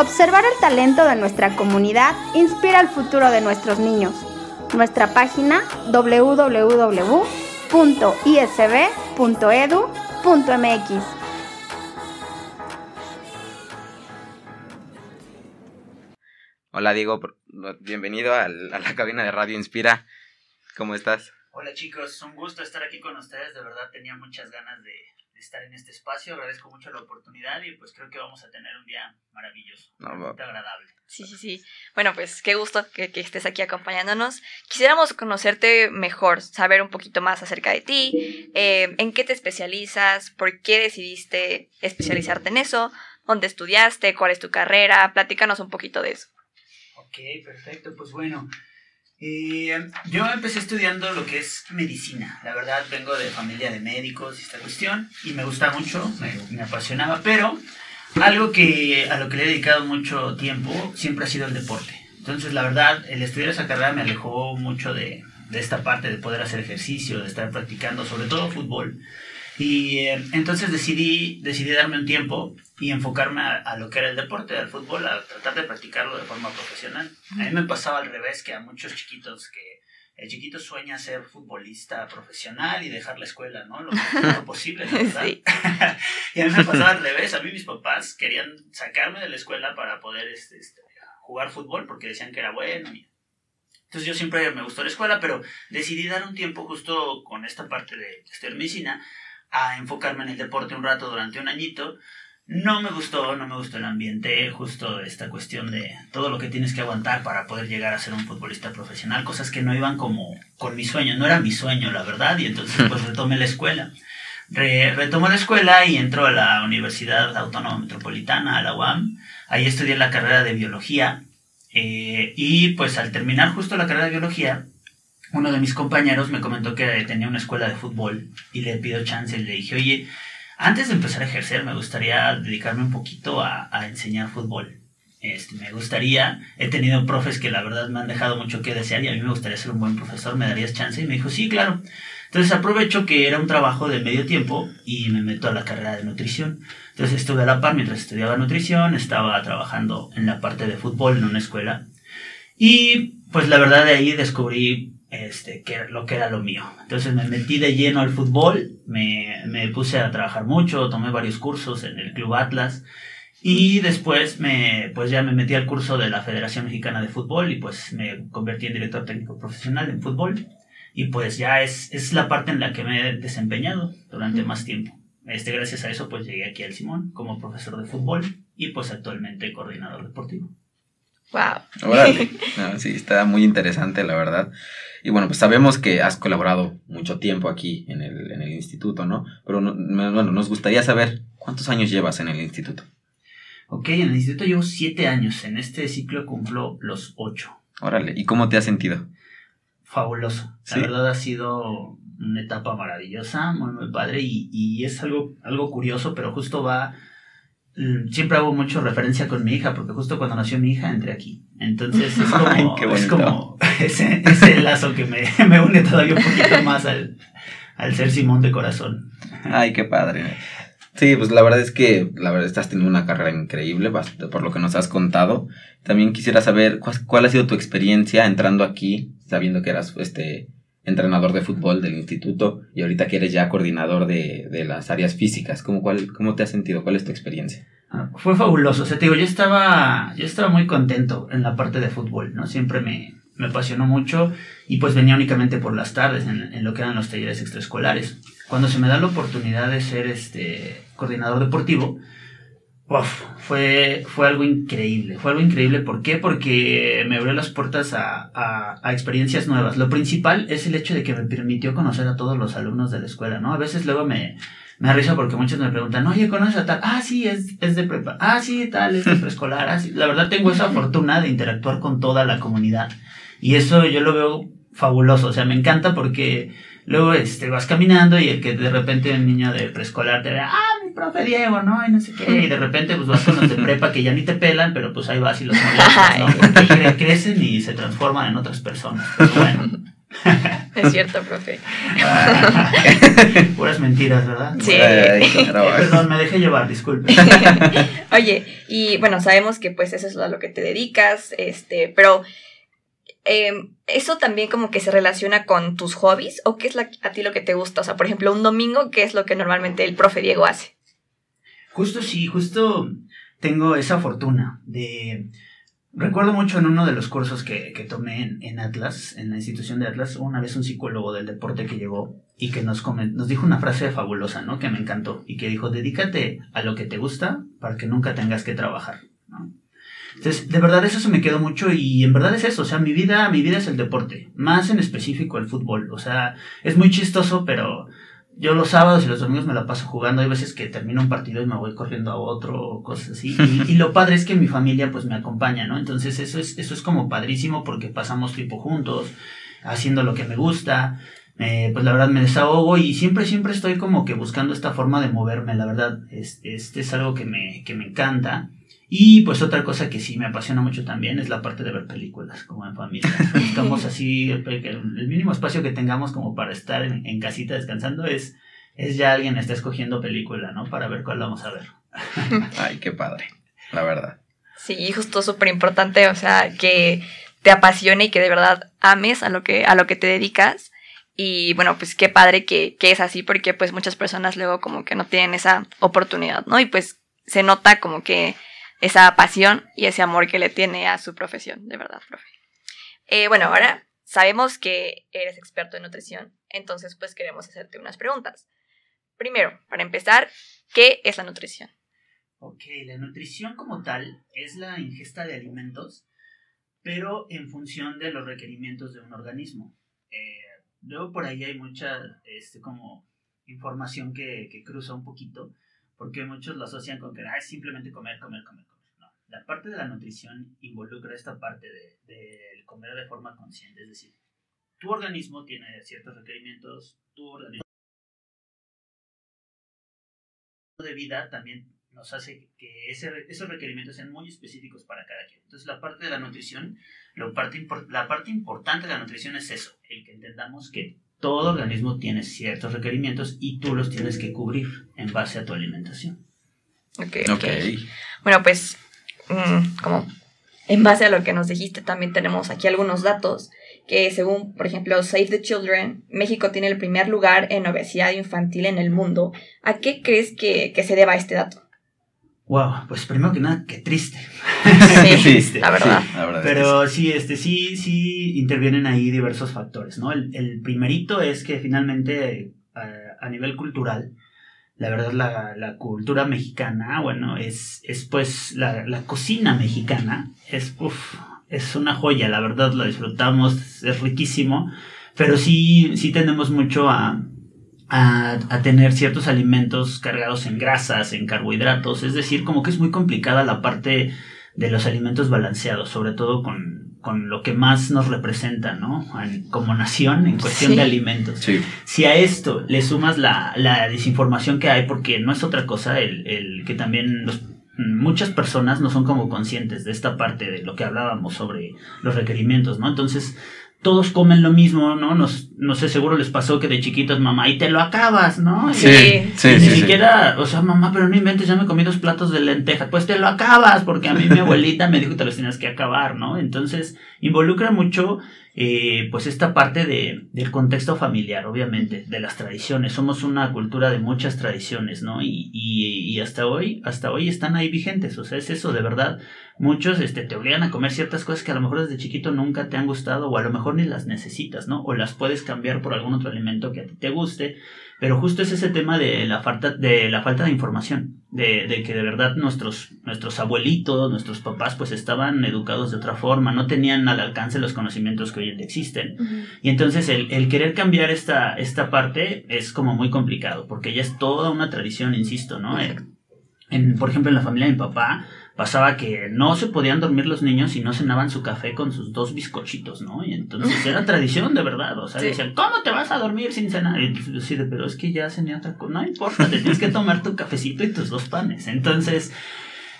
Observar el talento de nuestra comunidad inspira el futuro de nuestros niños. Nuestra página www.isb.edu.mx. Hola Diego, bienvenido a la cabina de Radio Inspira. ¿Cómo estás? Hola chicos, un gusto estar aquí con ustedes. De verdad tenía muchas ganas de, estar en este espacio. Agradezco mucho la oportunidad y pues creo que vamos a tener un día maravilloso, muy agradable. Sí, sí, sí. Bueno, pues qué gusto que, estés aquí acompañándonos. Quisiéramos conocerte mejor, saber un poquito más acerca de ti, eh, en qué te especializas, por qué decidiste especializarte en eso, dónde estudiaste, cuál es tu carrera, platícanos un poquito de eso. Ok, perfecto. Pues bueno, eh, yo empecé estudiando lo que es medicina. La verdad, vengo de familia de médicos y esta cuestión, y me gusta mucho, me, apasionaba, pero algo que a lo que le he dedicado mucho tiempo siempre ha sido el deporte. Entonces, la verdad, el estudiar esa carrera me alejó mucho de, de esta parte de poder hacer ejercicio, de estar practicando, sobre todo fútbol. Y eh, entonces decidí, decidí darme un tiempo y enfocarme a, lo que era el deporte, al fútbol, a tratar de practicarlo de forma profesional. A mí me pasaba al revés que a muchos chiquitos que el chiquito sueña ser futbolista profesional y dejar la escuela, ¿no? Lo más posible, ¿verdad? y a mí me pasaba al revés. A mí mis papás querían sacarme de la escuela para poder este, este, jugar fútbol porque decían que era bueno. Entonces yo siempre me gustó la escuela, pero decidí dar un tiempo justo con esta parte de estudiar medicina a enfocarme en el deporte un rato durante un añito. No me gustó, no me gustó el ambiente, justo esta cuestión de todo lo que tienes que aguantar para poder llegar a ser un futbolista profesional, cosas que no iban como con mi sueño, no era mi sueño, la verdad, y entonces pues retomé la escuela. Re, retomé la escuela y entró a la Universidad Autónoma Metropolitana, a la UAM. Ahí estudié la carrera de biología eh, y pues al terminar justo la carrera de biología, uno de mis compañeros me comentó que tenía una escuela de fútbol y le pido chance y le dije, oye, antes de empezar a ejercer me gustaría dedicarme un poquito a, enseñar fútbol. Este, me gustaría, he tenido profes que la verdad me han dejado mucho que desear y a mí me gustaría ser un buen profesor, ¿me darías chance? Y me dijo, sí, claro. Entonces aprovecho que era un trabajo de medio tiempo y me meto a la carrera de nutrición. Entonces estuve a la par mientras estudiaba nutrición, estaba trabajando en la parte de fútbol en una escuela. Y pues la verdad de ahí descubrí este, que lo que era lo mío. Entonces me metí de lleno al fútbol, me, me, puse a trabajar mucho, tomé varios cursos en el Club Atlas y después me, pues ya me metí al curso de la Federación Mexicana de Fútbol y pues me convertí en director técnico profesional en fútbol y pues ya es, es la parte en la que me he desempeñado durante más tiempo. Este, gracias a eso pues llegué aquí al Simón como profesor de fútbol y pues actualmente coordinador deportivo. Wow. Órale. sí, está muy interesante, la verdad. Y bueno, pues sabemos que has colaborado mucho tiempo aquí en el, en el instituto, ¿no? Pero bueno, nos gustaría saber cuántos años llevas en el instituto. Ok, en el instituto llevo siete años. En este ciclo cumplo los ocho. Órale, ¿y cómo te has sentido? Fabuloso. La verdad ha sido una etapa maravillosa, muy, muy padre. Y, y es algo, algo curioso, pero justo va siempre hago mucho referencia con mi hija, porque justo cuando nació mi hija entré aquí. Entonces es como, es como ese, ese, lazo que me, me, une todavía un poquito más al, al ser Simón de corazón. Ay, qué padre. Sí, pues la verdad es que la verdad estás teniendo una carrera increíble por lo que nos has contado. También quisiera saber cuál, cuál ha sido tu experiencia entrando aquí, sabiendo que eras este entrenador de fútbol del instituto y ahorita que eres ya coordinador de, de las áreas físicas. ¿Cómo, cuál, ¿Cómo te has sentido? ¿Cuál es tu experiencia? Ah, fue fabuloso. O te digo, yo estaba, yo estaba muy contento en la parte de fútbol, ¿no? Siempre me, me apasionó mucho y pues venía únicamente por las tardes en, en, lo que eran los talleres extraescolares. Cuando se me da la oportunidad de ser este coordinador deportivo, Uf, fue, fue algo increíble, fue algo increíble. ¿Por qué? Porque me abrió las puertas a, a, a, experiencias nuevas. Lo principal es el hecho de que me permitió conocer a todos los alumnos de la escuela, ¿no? A veces luego me, me risa porque muchos me preguntan, oye, ¿conoces a tal? Ah, sí, es, es de prepa. Ah, sí, tal, es de preescolar. Ah, sí. La verdad tengo esa fortuna de interactuar con toda la comunidad. Y eso yo lo veo fabuloso. O sea, me encanta porque luego este, vas caminando y el que de repente un niño de preescolar te ve, ah, profe Diego, ¿no? Y no sé qué. Y de repente pues vas con los de prepa que ya ni te pelan, pero pues ahí vas y los molestas, ¿no? Porque cre- crecen y se transforman en otras personas. Pero bueno. Es cierto, profe. Puras mentiras, ¿verdad? Sí. Ay. Perdón, me dejé llevar, disculpe. Oye, y bueno, sabemos que pues eso es a lo que te dedicas, este, pero em, ¿eso también como que se relaciona con tus hobbies? ¿O qué es la- a ti lo que te gusta? O sea, por ejemplo, un domingo, ¿qué es lo que normalmente el profe Diego hace? Justo sí, justo tengo esa fortuna de... Recuerdo mucho en uno de los cursos que, que tomé en, en Atlas, en la institución de Atlas, una vez un psicólogo del deporte que llegó y que nos, comen- nos dijo una frase fabulosa, ¿no? Que me encantó y que dijo, dedícate a lo que te gusta para que nunca tengas que trabajar, ¿no? Entonces, de verdad eso me quedó mucho y en verdad es eso, o sea, mi vida, mi vida es el deporte, más en específico el fútbol, o sea, es muy chistoso, pero yo los sábados y los domingos me la paso jugando. Hay veces que termino un partido y me voy corriendo a otro, cosas así. Y, y lo padre es que mi familia pues me acompaña, ¿no? Entonces eso es, eso es como padrísimo porque pasamos tiempo juntos, haciendo lo que me gusta. Eh, pues la verdad me desahogo y siempre, siempre estoy como que buscando esta forma de moverme, la verdad. Este, este es algo que me, que me encanta. Y pues otra cosa que sí me apasiona mucho también es la parte de ver películas, como en familia. Buscamos así, el, el mínimo espacio que tengamos como para estar en, en casita descansando es, es ya alguien está escogiendo película, ¿no? Para ver cuál vamos a ver. Ay, qué padre, la verdad. Sí, justo súper importante, o sea, que te apasione y que de verdad ames a lo que, a lo que te dedicas. Y bueno, pues qué padre que, que es así, porque pues muchas personas luego como que no tienen esa oportunidad, ¿no? Y pues se nota como que esa pasión y ese amor que le tiene a su profesión, de verdad, profe. Eh, bueno, ahora sabemos que eres experto en nutrición, entonces pues queremos hacerte unas preguntas. Primero, para empezar, ¿qué es la nutrición? Ok, la nutrición como tal es la ingesta de alimentos, pero en función de los requerimientos de un organismo. Eh, luego por ahí hay mucha este, como información que, que cruza un poquito, porque muchos lo asocian con que ah, es simplemente comer, comer, comer, comer. No, la parte de la nutrición involucra esta parte de, de comer de forma consciente, es decir, tu organismo tiene ciertos requerimientos, tu organismo de vida también nos hace que ese, esos requerimientos sean muy específicos para cada quien. Entonces la parte de la nutrición, parte, la parte importante de la nutrición es eso, el que entendamos que todo organismo tiene ciertos requerimientos y tú los tienes que cubrir en base a tu alimentación. Ok, Ok. ok. Bueno, pues mm, como en base a lo que nos dijiste, también tenemos aquí algunos datos que según, por ejemplo, Save the Children, México tiene el primer lugar en obesidad infantil en el mundo. ¿A qué crees que, que se deba este dato? Wow, pues primero que nada, qué triste. Sí, la verdad. Sí, la verdad es que Pero sí, este, sí, sí intervienen ahí diversos factores, ¿no? El, el primerito es que finalmente a, a nivel cultural, la verdad la, la cultura mexicana, bueno, es, es pues la, la cocina mexicana, es, uf, es una joya, la verdad la disfrutamos, es riquísimo, pero sí, sí tendemos mucho a, a, a, tener ciertos alimentos cargados en grasas, en carbohidratos, es decir, como que es muy complicada la parte de los alimentos balanceados, sobre todo con, con lo que más nos representa, ¿no? En, como nación en cuestión Sí. de alimentos. Sí. Si a esto le sumas la, la desinformación que hay, porque no es otra cosa el, el que también los- muchas personas no son como conscientes de esta parte de lo que hablábamos sobre los requerimientos, ¿no? Entonces, todos comen lo mismo, ¿no? Nos, no sé, seguro les pasó que de chiquitos, mamá, y te lo acabas, ¿no? Sí. Y sí, ni sí, siquiera, o sea, mamá, pero no inventes, ya me comí dos platos de lentejas. Pues te lo acabas, porque a mí mi abuelita me dijo que te los tenías que acabar, ¿no? Entonces, involucra mucho, eh, pues, esta parte de, del contexto familiar, obviamente, de las tradiciones. Somos una cultura de muchas tradiciones, ¿no? Y, y, y hasta hoy, hasta hoy están ahí vigentes. O sea, es eso, de verdad. muchos este, te obligan a comer ciertas cosas que a lo mejor desde chiquito nunca te han gustado o a lo mejor ni las necesitas, ¿no? O las puedes cambiar por algún otro alimento que a ti te guste. Pero justo es ese tema de la falta de, la falta de información, de, de, que de verdad nuestros, nuestros abuelitos, nuestros papás, pues estaban educados de otra forma, no tenían al alcance los conocimientos que hoy en día existen. Y entonces el, el, querer cambiar esta, esta parte es como muy complicado, porque ya es toda una tradición, insisto, ¿no? En, por ejemplo, en la familia de mi papá, pasaba que no se podían dormir los niños si no cenaban su café con sus dos bizcochitos, ¿no? Y entonces era tradición de verdad, o sea, decían, ¿cómo te vas a dormir sin cenar? Y yo decía, pero es que ya cené otra cosa, no importa, te tienes que tomar tu cafecito y tus dos panes. Entonces,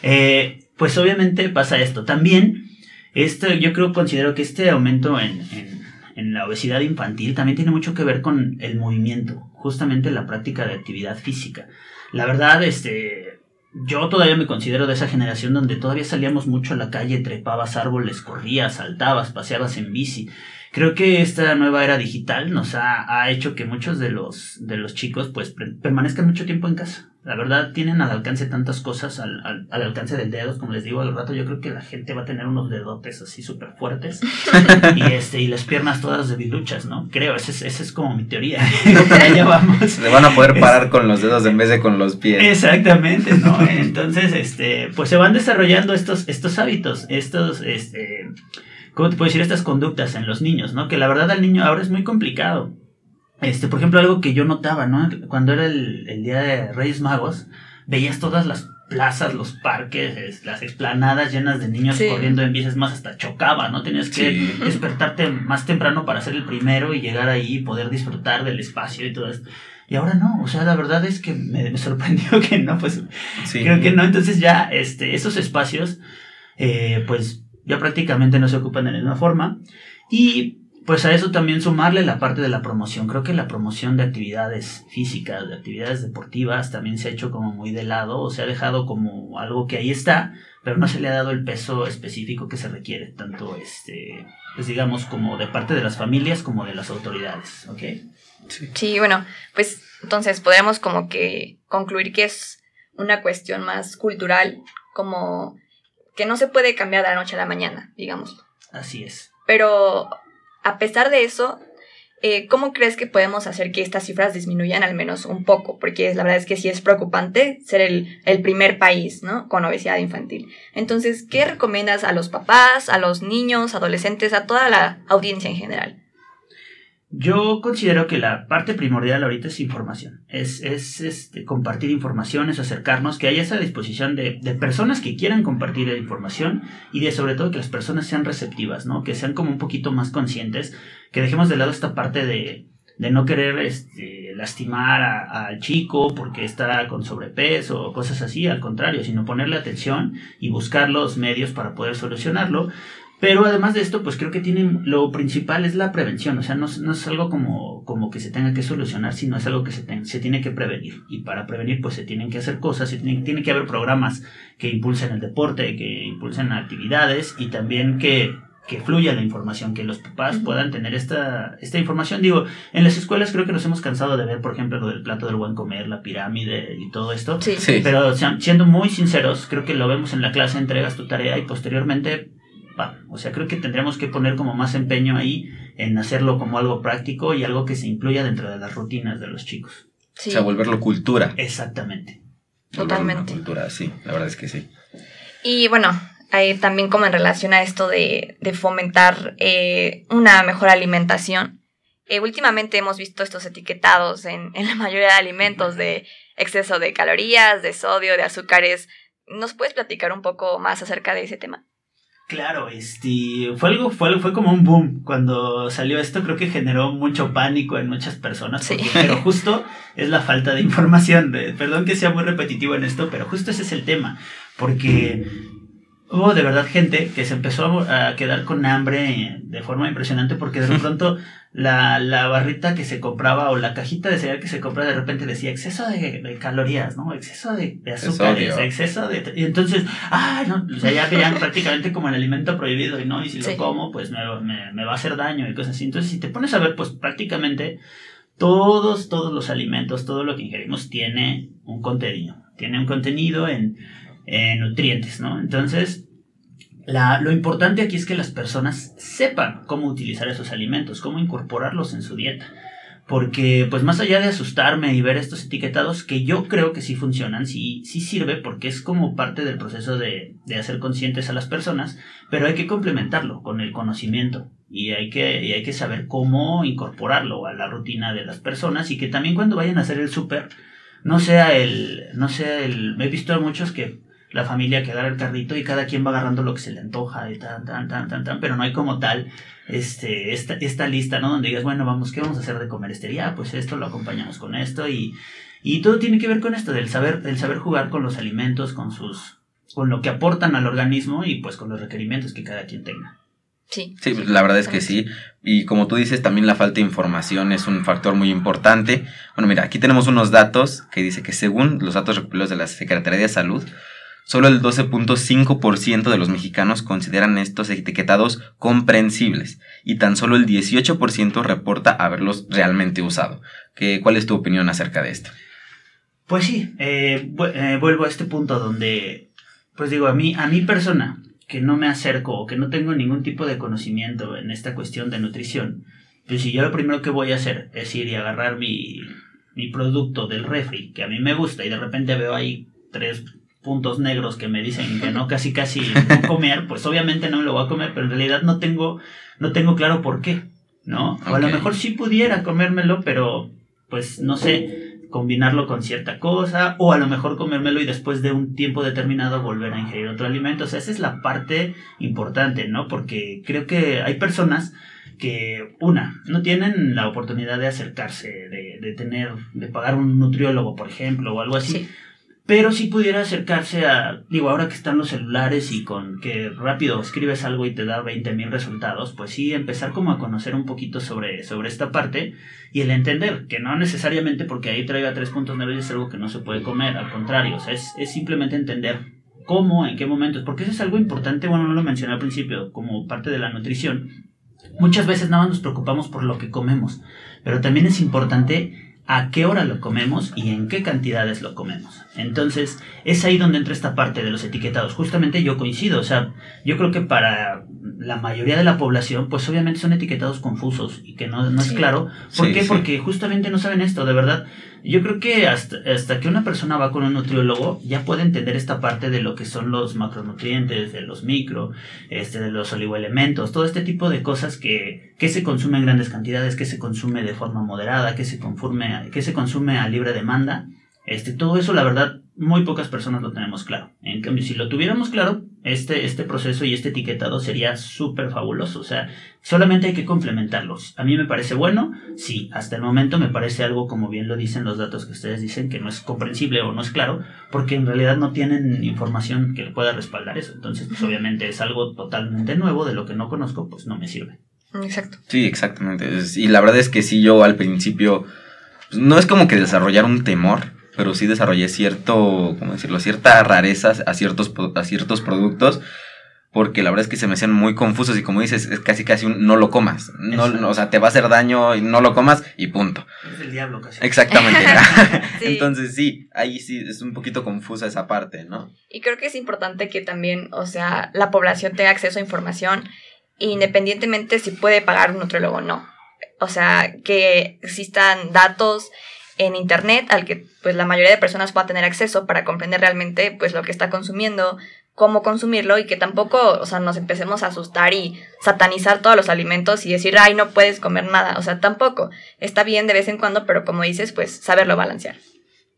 eh, pues obviamente pasa esto. También, esto, yo creo, considero que este aumento en, en, en la obesidad infantil también tiene mucho que ver con el movimiento, justamente la práctica de actividad física. La verdad, este, yo todavía me considero de esa generación donde todavía salíamos mucho a la calle, trepabas árboles, corrías, saltabas, paseabas en bici. Creo que esta nueva era digital nos ha, ha hecho que muchos de los, de los chicos pues permanezcan mucho tiempo en casa. La verdad tienen al alcance tantas cosas, al, al, al alcance del dedo, como les digo al rato, yo creo que la gente va a tener unos dedotes así súper fuertes y, este, y las piernas todas debiluchas, ¿no? Creo, esa es, esa es como mi teoría. allá vamos. Se van a poder parar es, con los dedos en vez de con los pies. Exactamente, ¿no? Entonces, este, pues se van desarrollando estos, estos hábitos, estos, este, ¿cómo te puedo decir? Estas conductas en los niños, ¿no? Que la verdad al niño ahora es muy complicado. Este, por ejemplo, algo que yo notaba, ¿no? Cuando era el, el día de Reyes Magos, veías todas las plazas, los parques, las explanadas llenas de niños sí. corriendo en bicis, más hasta chocaba, ¿no? Tenías que sí. despertarte más temprano para ser el primero y llegar ahí y poder disfrutar del espacio y todo esto. Y ahora no, o sea, la verdad es que me, me sorprendió que no, pues sí. creo que no. Entonces ya este, esos espacios, eh, pues ya prácticamente no se ocupan de la misma forma. Y pues a eso también sumarle la parte de la promoción. Creo que la promoción de actividades físicas, de actividades deportivas, también se ha hecho como muy de lado o se ha dejado como algo que ahí está, pero no se le ha dado el peso específico que se requiere, tanto este, pues digamos, como de parte de las familias como de las autoridades, ¿ok? Sí, sí bueno, pues entonces podríamos como que concluir que es una cuestión más cultural, como que no se puede cambiar de la noche a la mañana, digamos. Así es. Pero a pesar de eso, eh, ¿cómo crees que podemos hacer que estas cifras disminuyan al menos un poco? Porque la verdad es que sí es preocupante ser el, el primer país, ¿no? Con obesidad infantil. Entonces, ¿qué recomiendas a los papás, a los niños, adolescentes, a toda la audiencia en general? Yo considero que la parte primordial ahorita es información, es, es este, compartir información, es acercarnos, que haya esa disposición de, de, personas que quieran compartir la información y de sobre todo que las personas sean receptivas, ¿no? que sean como un poquito más conscientes, que dejemos de lado esta parte de, de no querer este, lastimar al chico porque está con sobrepeso o cosas así, al contrario, sino ponerle atención y buscar los medios para poder solucionarlo. Pero además de esto, pues creo que tiene, lo principal es la prevención, o sea, no, no es algo como, como que se tenga que solucionar, sino es algo que se, ten, se tiene que prevenir. Y para prevenir, pues se tienen que hacer cosas, se tiene, tiene que haber programas que impulsen el deporte, que impulsen actividades y también que, que fluya la información, que los papás uh -huh. puedan tener esta, esta información. Digo, en las escuelas creo que nos hemos cansado de ver, por ejemplo, lo del plato del buen comer, la pirámide y todo esto. Sí. sí. Pero siendo muy sinceros, creo que lo vemos en la clase, entregas tu tarea y posteriormente o sea, creo que tendríamos que poner como más empeño ahí en hacerlo como algo práctico y algo que se incluya dentro de las rutinas de los chicos. Sí. O sea, volverlo cultura. Exactamente. Totalmente. Cultura, sí, la verdad es que sí. Y bueno, ahí también como en relación a esto de, de fomentar eh, una mejor alimentación, eh, últimamente hemos visto estos etiquetados en, en la mayoría de alimentos de exceso de calorías, de sodio, de azúcares. ¿Nos puedes platicar un poco más acerca de ese tema? Claro, este, fue algo, fue, fue como un boom cuando salió esto, creo que generó mucho pánico en muchas personas, sí. pero justo es la falta de información, perdón que sea muy repetitivo en esto, pero justo ese es el tema, porque hubo de verdad gente que se empezó a quedar con hambre de forma impresionante porque de pronto la, la barrita que se compraba o la cajita de cereal que se compraba de repente decía exceso de, de calorías, ¿no? Exceso de, de azúcares, exceso de... Y entonces, ah, no, o sea, ya veían prácticamente como el alimento prohibido y no, y si sí. lo como, pues me, me, me va a hacer daño y cosas así. Entonces, si te pones a ver, pues prácticamente todos, todos los alimentos, todo lo que ingerimos tiene un contenido, tiene un contenido en eh, nutrientes, ¿no? Entonces, la, lo importante aquí es que las personas sepan cómo utilizar esos alimentos, cómo incorporarlos en su dieta. Porque, pues más allá de asustarme y ver estos etiquetados, que yo creo que sí funcionan, sí, sí sirve porque es como parte del proceso de, de hacer conscientes a las personas, pero hay que complementarlo con el conocimiento y hay, que, y hay que saber cómo incorporarlo a la rutina de las personas y que también cuando vayan a hacer el súper, no sea el, no sea el, he visto a muchos que la familia que agarra el carrito y cada quien va agarrando lo que se le antoja y tan, tan, tan, tan, tan, pero no hay como tal este, esta, esta lista, ¿no? Donde digas, bueno, vamos, ¿qué vamos a hacer de comer este día? Pues esto lo acompañamos con esto y, y todo tiene que ver con esto, del saber, del saber jugar con los alimentos, con sus, con lo que aportan al organismo y pues con los requerimientos que cada quien tenga. Sí. Sí, la verdad es que sí. Y como tú dices, también la falta de información es un factor muy importante. Bueno, mira, aquí tenemos unos datos que dice que según los datos recopilados de la Secretaría de Salud, solo el 12.5% de los mexicanos consideran estos etiquetados comprensibles y tan solo el 18% reporta haberlos realmente usado. ¿Qué, ¿Cuál es tu opinión acerca de esto? Pues sí, eh, eh, vuelvo a este punto donde, pues digo, a mí, a mi persona, que no me acerco o que no tengo ningún tipo de conocimiento en esta cuestión de nutrición, pues si yo lo primero que voy a hacer es ir y agarrar mi, mi producto del refri, que a mí me gusta, y de repente veo ahí tres puntos negros que me dicen que no casi casi no comer, pues obviamente no me lo voy a comer, pero en realidad no tengo, no tengo claro por qué, ¿no? O a lo mejor sí pudiera comérmelo, pero pues no sé, combinarlo con cierta cosa, o a lo mejor comérmelo y después de un tiempo determinado volver a ingerir otro alimento. O sea, esa es la parte importante, ¿no? Porque creo que hay personas que, una, no tienen la oportunidad de acercarse, de, de tener, de pagar un nutriólogo, por ejemplo, o algo así. Sí. Pero si pudiera acercarse a, digo, ahora que están los celulares y con que rápido escribes algo y te da 20 mil resultados, pues sí, empezar como a conocer un poquito sobre, sobre esta parte y el entender que no necesariamente porque ahí traiga tres puntos negros es algo que no se puede comer, al contrario, o sea, es, es simplemente entender cómo, en qué momentos, porque eso es algo importante, bueno, no lo mencioné al principio, como parte de la nutrición. Muchas veces nada más nos preocupamos por lo que comemos, pero también es importante a qué hora lo comemos y en qué cantidades lo comemos. Entonces, es ahí donde entra esta parte de los etiquetados. Justamente yo coincido, o sea, yo creo que para la mayoría de la población, pues obviamente son etiquetados confusos y que no, no es Sí. claro. ¿Por Sí, qué? sí. Porque justamente no saben esto, de verdad. Yo creo que hasta, hasta que una persona va con un nutriólogo ya puede entender esta parte de lo que son los macronutrientes, de los micro, este, de los oligoelementos, todo este tipo de cosas que, que se consume en grandes cantidades, que se consume de forma moderada, que se, conforme, que se consume a libre demanda. Este, todo eso, la verdad, muy pocas personas lo tenemos claro. En cambio, si lo tuviéramos claro, este, este proceso y este etiquetado sería súper fabuloso. O sea, solamente hay que complementarlos. A mí me parece bueno, sí, hasta el momento me parece algo, como bien lo dicen los datos que ustedes dicen, que no es comprensible o no es claro, porque en realidad no tienen información que le pueda respaldar eso. Entonces, pues obviamente es algo totalmente nuevo, de lo que no conozco, pues no me sirve. Exacto. Sí, exactamente. Y la verdad es que sí, yo al principio, pues, no es como que desarrollar un temor, pero sí desarrollé cierto, ¿cómo decirlo? Cierta rareza a ciertos, a ciertos productos, porque la verdad es que se me hacían muy confusos y como dices, es casi casi un no lo comas. No, o sea, te va a hacer daño y no lo comas y punto. Es el diablo casi. Exactamente. Sí. Entonces sí, ahí sí es un poquito confusa esa parte, ¿no? Y creo que es importante que también, o sea, la población tenga acceso a información independientemente si puede pagar un nutriólogo o no. O sea, que existan datos en internet al que pues la mayoría de personas pueda tener acceso para comprender realmente pues lo que está consumiendo, cómo consumirlo y que tampoco, o sea, nos empecemos a asustar y satanizar todos los alimentos y decir, ay, no puedes comer nada. O sea, tampoco. Está bien de vez en cuando, pero como dices, pues saberlo balancear.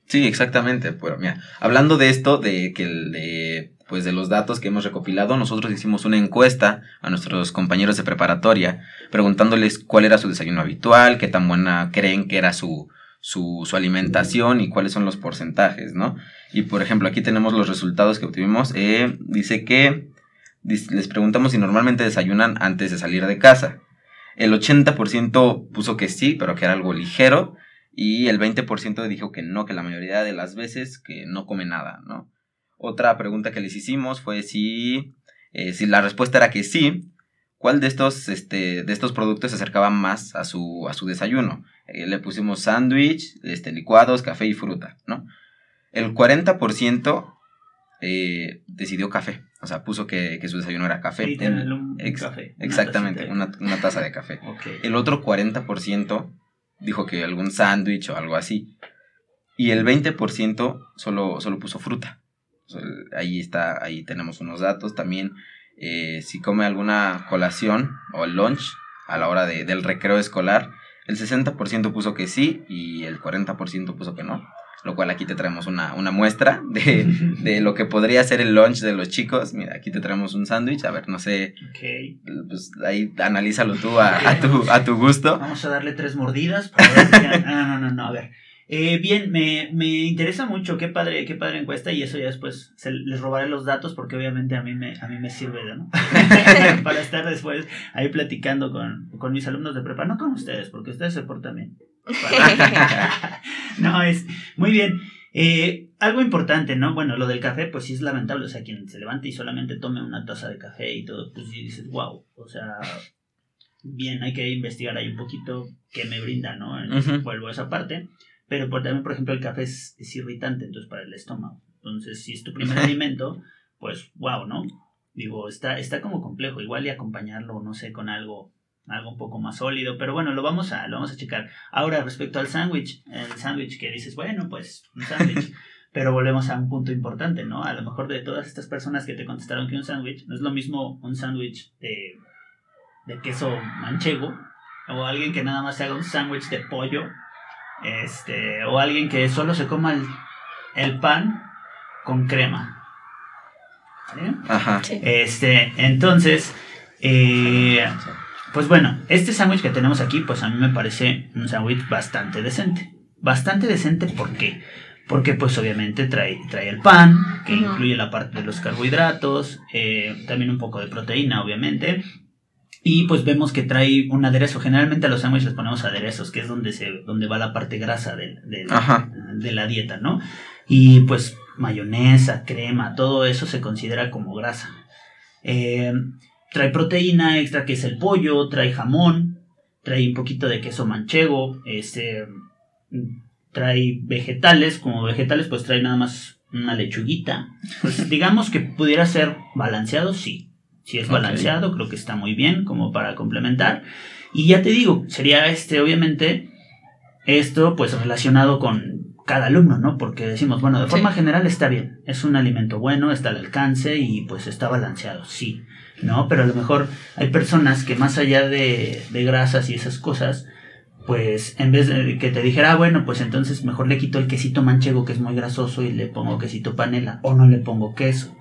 Sí, exactamente. Pero mira, hablando de esto, de que de pues de los datos que hemos recopilado, nosotros hicimos una encuesta a nuestros compañeros de preparatoria, preguntándoles cuál era su desayuno habitual, qué tan buena creen que era su, su, su alimentación y cuáles son los porcentajes, ¿no? Y por ejemplo, aquí tenemos los resultados que obtuvimos. Eh, dice que les preguntamos si normalmente desayunan antes de salir de casa. El 80% puso que sí, pero que era algo ligero. Y el 20% dijo que no, que la mayoría de las veces que no come nada, ¿no? Otra pregunta que les hicimos fue si, eh, si la respuesta era que sí, ¿cuál de estos, este, de estos productos se acercaba más a su, a su desayuno? Eh, le pusimos sándwich, este, licuados, café y fruta, ¿no? El 40% eh, decidió café. O sea, puso que, que su desayuno era café. El- un ex- café, una exactamente, tacita de una, una taza de café. El otro 40% dijo que algún sándwich o algo así. Y el 20% solo, solo puso fruta. Ahí está, ahí tenemos unos datos. También eh, si come alguna colación o el lunch a la hora de- del recreo escolar, el 60% puso que sí y el 40% puso que no. Lo cual aquí te traemos una, una muestra de, de lo que podría ser el lunch de los chicos. Mira, aquí te traemos un sándwich. A ver, no sé, Ok. pues ahí analízalo tú a, a tu, a tu gusto. Vamos a darle tres mordidas para ver No, no, no, no, a ver. Eh, bien, me, me interesa mucho, qué padre, qué padre encuesta y eso ya después se, les robaré los datos porque obviamente a mí me, a mí me sirve, ¿no? para estar después ahí platicando con, con mis alumnos de prepa, no con ustedes, porque ustedes se portan bien. no, es muy bien. Eh, algo importante, ¿no? Bueno, lo del café, pues sí es lamentable. O sea, quien se levante y solamente tome una taza de café y todo, pues sí dices, wow. O sea, bien, hay que investigar ahí un poquito qué me brinda, ¿no? Ujú. Vuelvo a esa parte. Pero por, también, por ejemplo, el café es, es irritante, entonces, para el estómago. Entonces, si es tu primer alimento, pues, wow, ¿no? Digo, está, está como complejo. Igual y acompañarlo, no sé, con algo algo un poco más sólido, pero bueno, lo vamos a, lo vamos a checar. Ahora, respecto al sándwich, el sándwich que dices, bueno, pues un sándwich, pero volvemos a un punto importante, ¿no? A lo mejor de todas estas personas que te contestaron que un sándwich, no es lo mismo un sándwich de, de queso manchego, o alguien que nada más se haga un sándwich de pollo, este, o alguien que solo se coma el, el pan con crema. ¿Vale? Ajá. Sí. Este, entonces, eh, pues bueno, este sándwich que tenemos aquí, pues a mí me parece un sándwich bastante decente. Bastante decente, ¿por qué? Porque pues obviamente trae, trae el pan, que incluye la parte de los carbohidratos, eh, también un poco de proteína, obviamente. Y pues vemos que trae un aderezo. Generalmente a los sándwiches les ponemos aderezos, que es donde, se, donde va la parte grasa Ajá. de la dieta, ¿no? Y pues mayonesa, crema, todo eso se considera como grasa. Eh, trae proteína extra que es el pollo, trae jamón, trae un poquito de queso manchego, este, trae vegetales, como vegetales pues trae nada más una lechuguita. Pues digamos que pudiera ser balanceado, sí. Si es balanceado, creo que está muy bien como para complementar. Y ya te digo, sería este, obviamente, esto pues relacionado con cada alumno, ¿no? Porque decimos, bueno, de Sí. forma general está bien, es un alimento bueno, está al alcance y pues está balanceado, sí, ¿no? Pero a lo mejor hay personas que más allá de, de grasas y esas cosas, pues en vez de que te dijera, ah, bueno, pues entonces mejor le quito el quesito manchego que es muy grasoso y le pongo quesito panela o no le pongo queso,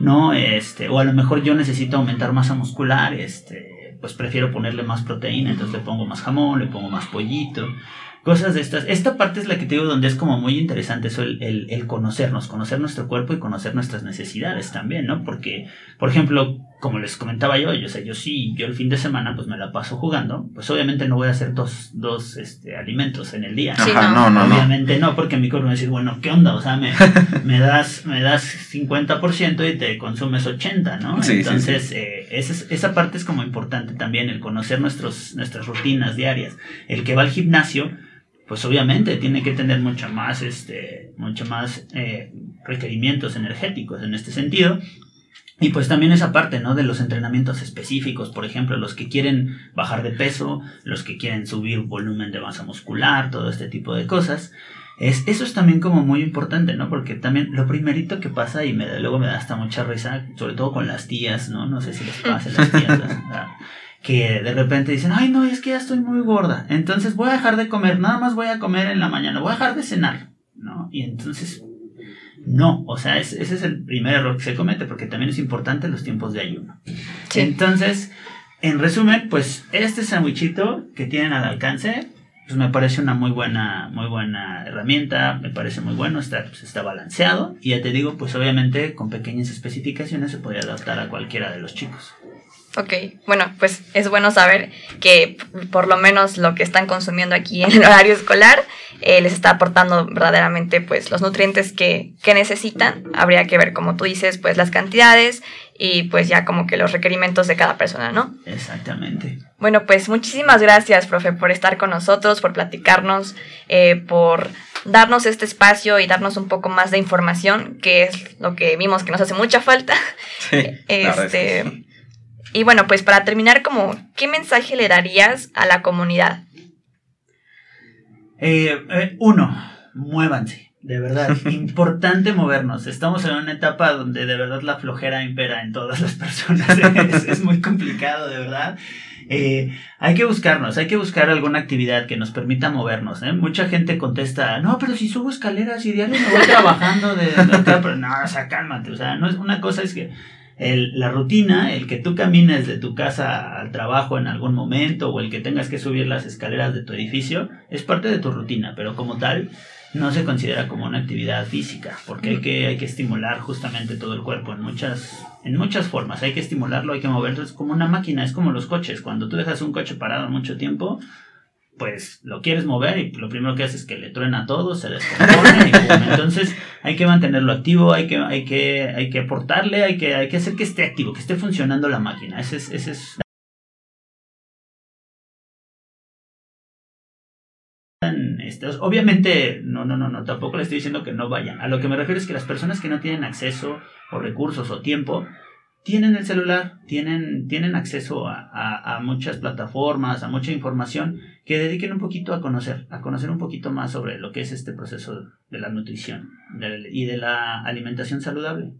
¿no? Este, o a lo mejor yo necesito aumentar masa muscular, este, pues prefiero ponerle más proteína, entonces le pongo más jamón, le pongo más pollito, cosas de estas. Esta parte es la que te digo donde es como muy interesante eso, el, el, el conocernos, conocer nuestro cuerpo y conocer nuestras necesidades también, ¿no? Porque, por ejemplo, como les comentaba yo, yo, o sea, yo sí, yo el fin de semana pues me la paso jugando, pues obviamente no voy a hacer dos, dos este, alimentos en el día. Sí, Ajá, no. no, no, no. Obviamente no, porque mi cuerpo me va a decir, bueno, ¿qué onda? O sea, me, me das, me das 50% y te consumes 80, ¿no? Sí, sí, Entonces, eh, esa, es- esa parte es como importante también, el conocer nuestros, nuestras rutinas diarias. El que va al gimnasio, pues obviamente tiene que tener mucho más, este, mucho más eh, requerimientos energéticos en este sentido. Y pues también esa parte, ¿no? De los entrenamientos específicos, por ejemplo, los que quieren bajar de peso, los que quieren subir volumen de masa muscular, todo este tipo de cosas. Es, eso es también como muy importante, ¿no? Porque también lo primerito que pasa, y me, luego me da hasta mucha risa, sobre todo con las tías, ¿no? No sé si les pasa a las tías, ¿verdad? que de repente dicen, ay, no, es que ya estoy muy gorda, entonces voy a dejar de comer, nada más voy a comer en la mañana, voy a dejar de cenar, ¿no? Y entonces, no, o sea, es- ese es el primer error que se comete, porque también es importante los tiempos de ayuno. Sí. Entonces, en resumen, pues este sandwichito que tienen al alcance, pues me parece una muy buena, muy buena herramienta, me parece muy bueno, está, pues, está balanceado y ya te digo, pues obviamente con pequeñas especificaciones se podría adaptar a cualquiera de los chicos. Ok, bueno, pues es bueno saber que por lo menos lo que están consumiendo aquí en el horario escolar eh, les está aportando verdaderamente pues los nutrientes que, que necesitan. Habría que ver, como tú dices, pues las cantidades y pues ya como que los requerimientos de cada persona, ¿no? Exactamente. Bueno, pues muchísimas gracias, profe, por estar con nosotros, por platicarnos, eh, por darnos este espacio y darnos un poco más de información, que es lo que vimos que nos hace mucha falta. Sí, este, Y bueno, pues para terminar, como, ¿qué mensaje le darías a la comunidad? Eh, eh, uno, muévanse. De verdad, importante movernos. Estamos en una etapa donde de verdad la flojera impera en todas las personas. es, es muy complicado, de verdad. Eh, hay que buscarnos, hay que buscar alguna actividad que nos permita movernos. ¿eh? Mucha gente contesta, no, pero si subo escaleras y diario me voy trabajando de, pero no, o sea, cálmate. O sea, no es una cosa es que el, la rutina, el que tú camines de tu casa al trabajo en algún momento o el que tengas que subir las escaleras de tu edificio, es parte de tu rutina, pero como tal, no se considera como una actividad física, porque hay que, hay que estimular justamente todo el cuerpo en muchas, en muchas formas. Hay que estimularlo, hay que moverlo, es como una máquina, es como los coches. Cuando tú dejas un coche parado mucho tiempo, pues lo quieres mover y lo primero que haces es que le truena todo, se descompone. entonces hay que mantenerlo activo, hay que, hay que, hay que aportarle, hay que, hay que hacer que esté activo, que esté funcionando la máquina. Ese es, ese es obviamente, no, no, no, no, tampoco le estoy diciendo que no vayan. A lo que me refiero es que las personas que no tienen acceso o recursos o tiempo, tienen el celular, tienen, tienen acceso a, a, muchas plataformas, a mucha información, que dediquen un poquito a conocer, a conocer un poquito más sobre lo que es este proceso de la nutrición y de la alimentación saludable.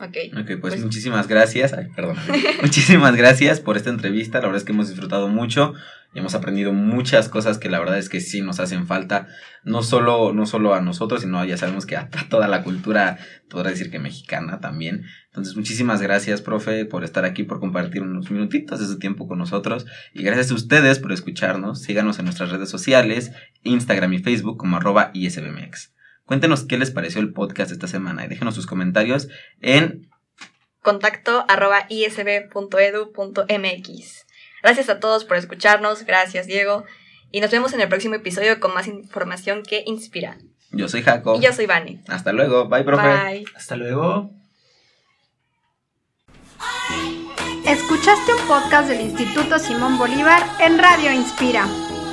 Ok. Ok, pues, pues muchísimas gracias. Ay, perdón. muchísimas gracias por esta entrevista. La verdad es que hemos disfrutado mucho y hemos aprendido muchas cosas que la verdad es que sí nos hacen falta, no solo, no solo a nosotros, sino ya sabemos que a toda la cultura, podrá decir que mexicana también. Entonces, muchísimas gracias, profe, por estar aquí, por compartir unos minutitos de su tiempo con nosotros. Y gracias a ustedes por escucharnos. Síganos en nuestras redes sociales, Instagram y Facebook como arroba ISBMX. Cuéntenos qué les pareció el podcast esta semana y déjenos sus comentarios en contacto arroba isb.edu.mx. Gracias a todos por escucharnos, gracias Diego, y nos vemos en el próximo episodio con más información que inspira. Yo soy Jaco. Y yo soy Vani. Hasta luego, bye profe. Bye. Hasta luego. Escuchaste un podcast del Instituto Simón Bolívar en Radio Inspira.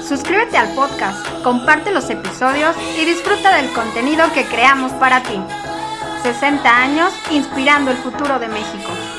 Suscríbete al podcast, comparte los episodios y disfruta del contenido que creamos para ti. 60 años inspirando el futuro de México.